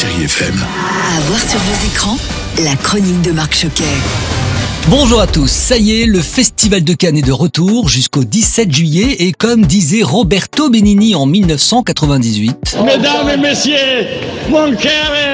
Chérie FM. À voir sur vos écrans, la chronique de Marc Choquet. Bonjour à tous, ça y est, le Festival de Cannes est de retour jusqu'au 17 juillet et comme disait Roberto Benigni en 1998... Mesdames et messieurs, mon cœur est,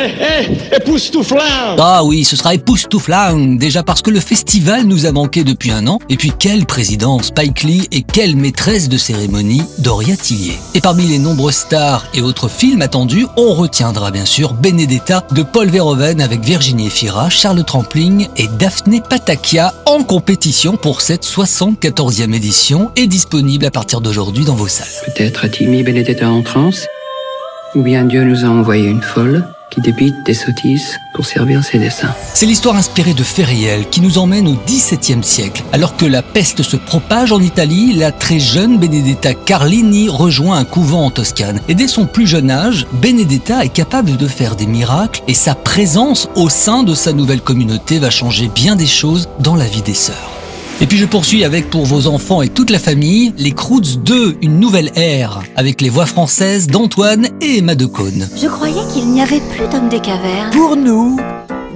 époustouflant. Ah oui, ce sera époustouflant, déjà parce que le festival nous a manqué depuis un an, et puis quel président Spike Lee et quelle maîtresse de cérémonie Doria Tillier. Et parmi les nombreuses stars et autres films attendus, on retiendra bien sûr Benedetta de Paul Verhoeven avec Virginie Efira, Charles Trampling et Daphné Pataki en compétition pour cette 74e édition est disponible à partir d'aujourd'hui dans vos salles. Peut-être a-t-il mis Benedetta en transe? Ou bien Dieu nous a envoyé une folle qui débite des sottises pour servir ses desseins. C'est l'histoire inspirée de réels qui nous emmène au XVIIe siècle. Alors que la peste se propage en Italie, la très jeune Benedetta Carlini rejoint un couvent en Toscane. Et dès son plus jeune âge, Benedetta est capable de faire des miracles et sa présence au sein de sa nouvelle communauté va changer bien des choses dans la vie des sœurs. Et puis je poursuis avec pour vos enfants et toute la famille, les Croods 2, une nouvelle ère, avec les voix françaises d'Antoine et Emma Decaune. Je croyais qu'il n'y avait plus d'hommes des cavernes. Pour nous,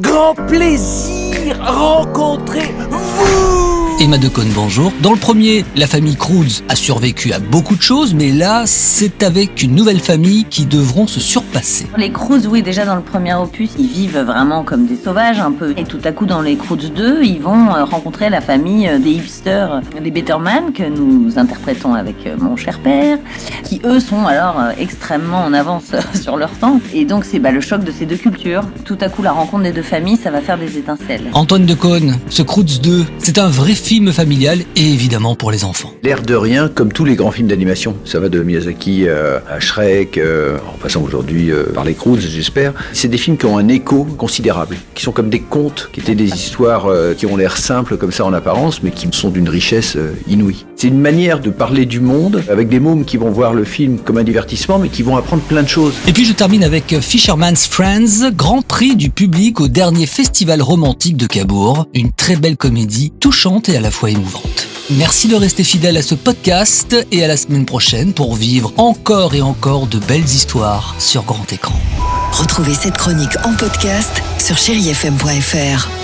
grand plaisir rencontrer vous Emma Decaune, bonjour. Dans le premier, la famille Cruz a survécu à beaucoup de choses, mais là, c'est avec une nouvelle famille qui devront se surpasser. Les Cruz, oui, déjà dans le premier opus, ils vivent vraiment comme des sauvages un peu. Et tout à coup, dans les Cruz 2, ils vont euh, rencontrer la famille euh, des hipsters, les Betterman, que nous interprétons avec euh, mon cher père, qui eux sont alors extrêmement en avance sur leur temps. Et donc, c'est bah, le choc de ces deux cultures. Tout à coup, la rencontre des deux familles, ça va faire des étincelles. Antoine Decaune, ce Cruz 2, c'est un vrai film familial et évidemment pour les enfants. L'air de rien, comme tous les grands films d'animation, ça va de Miyazaki euh, à Shrek, euh, en passant aujourd'hui euh, par les Croods, j'espère. C'est des films qui ont un écho considérable, qui sont comme des contes, qui étaient des histoires qui ont l'air simples comme ça en apparence, mais qui sont d'une richesse inouïe. C'est une manière de parler du monde avec des mômes qui vont voir le film comme un divertissement, mais qui vont apprendre plein de choses. Et puis je termine avec Fisherman's Friends, grand prix du public au dernier festival romantique de Cabourg. Une très belle comédie, touchante et à la fois émouvante. Merci de rester fidèle à ce podcast et à la semaine prochaine pour vivre encore et encore de belles histoires sur grand écran. Retrouvez cette chronique en podcast sur chérifm.fr.